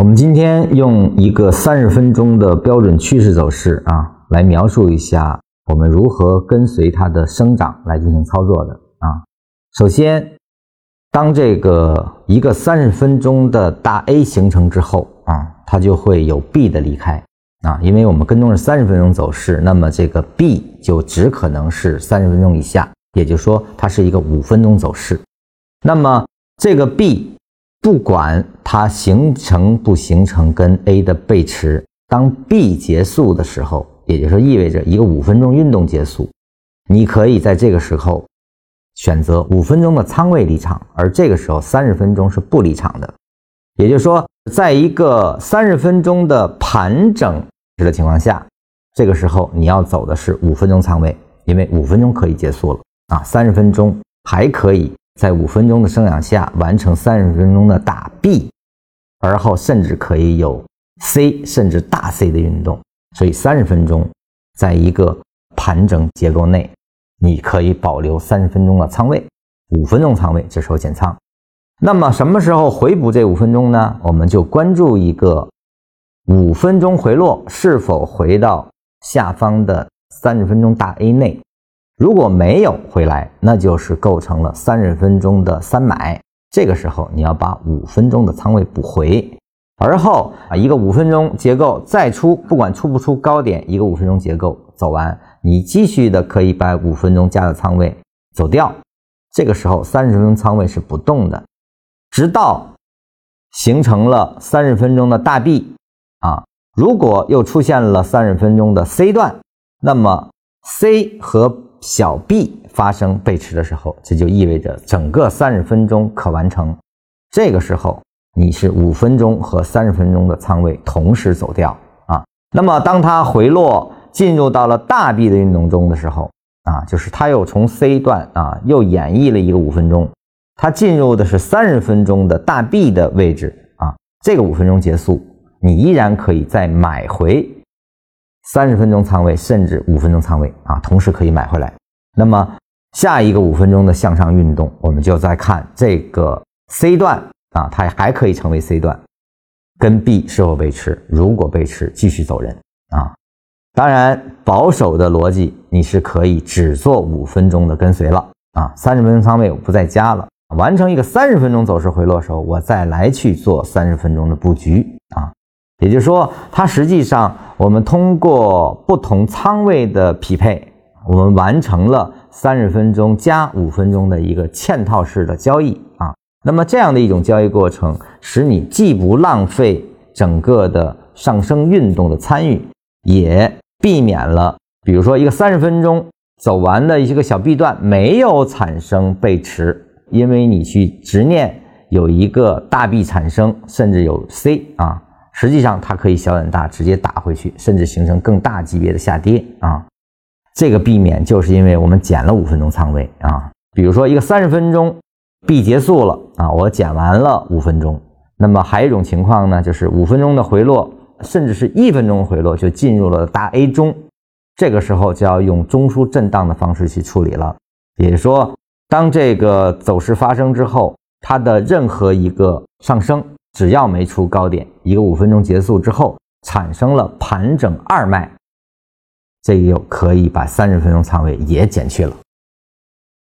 我们今天用一个三十分钟的标准趋势走势啊，来描述一下我们如何跟随它的生长来进行操作的啊。首先，当这个一个三十分钟的大 A 形成之后啊，它就会有 B 的离开啊，因为我们跟踪是三十分钟走势，那么这个 B 就只可能是三十分钟以下，也就是说它是一个五分钟走势。那么这个 B。不管它形成不形成跟 A 的背驰，当 B 结束的时候，也就是说意味着一个五分钟运动结束，你可以在这个时候选择五分钟的仓位离场，而这个时候三十分钟是不离场的。也就是说，在一个三十分钟的盘整的情况下，这个时候你要走的是五分钟仓位，因为五分钟可以结束了啊，三十分钟还可以。在五分钟的生养下完成三十分钟的大 B，而后甚至可以有 C 甚至大 C 的运动。所以三十分钟在一个盘整结构内，你可以保留三十分钟的仓位，五分钟仓位这时候减仓。那么什么时候回补这五分钟呢？我们就关注一个五分钟回落是否回到下方的三十分钟大 A 内。如果没有回来，那就是构成了三十分钟的三买。这个时候你要把五分钟的仓位补回，而后啊一个五分钟结构再出，不管出不出高点，一个五分钟结构走完，你继续的可以把五分钟加的仓位走掉。这个时候三十分钟仓位是不动的，直到形成了三十分钟的大 B 啊。如果又出现了三十分钟的 C 段，那么 C 和小 B 发生背驰的时候，这就意味着整个三十分钟可完成。这个时候你是五分钟和三十分钟的仓位同时走掉啊。那么当它回落进入到了大 B 的运动中的时候啊，就是它又从 C 段啊又演绎了一个五分钟，它进入的是三十分钟的大 B 的位置啊。这个五分钟结束，你依然可以再买回。三十分钟仓位，甚至五分钟仓位啊，同时可以买回来。那么下一个五分钟的向上运动，我们就再看这个 C 段啊，它还可以成为 C 段，跟 B 是否背驰？如果背驰，继续走人啊。当然，保守的逻辑，你是可以只做五分钟的跟随了啊。三十分钟仓位我不再加了，完成一个三十分钟走势回落时候，我再来去做三十分钟的布局啊。也就是说，它实际上我们通过不同仓位的匹配，我们完成了三十分钟加五分钟的一个嵌套式的交易啊。那么这样的一种交易过程，使你既不浪费整个的上升运动的参与，也避免了比如说一个三十分钟走完的一些个小 B 段没有产生背驰，因为你去执念有一个大 B 产生，甚至有 C 啊。实际上，它可以小点大，直接打回去，甚至形成更大级别的下跌啊！这个避免就是因为我们减了五分钟仓位啊。比如说，一个三十分钟 B 结束了啊，我减完了五分钟。那么还有一种情况呢，就是五分钟的回落，甚至是一分钟回落就进入了大 A 中，这个时候就要用中枢震荡的方式去处理了。也就是说，当这个走势发生之后，它的任何一个上升。只要没出高点，一个五分钟结束之后产生了盘整二脉，这又可以把三十分钟仓位也减去了。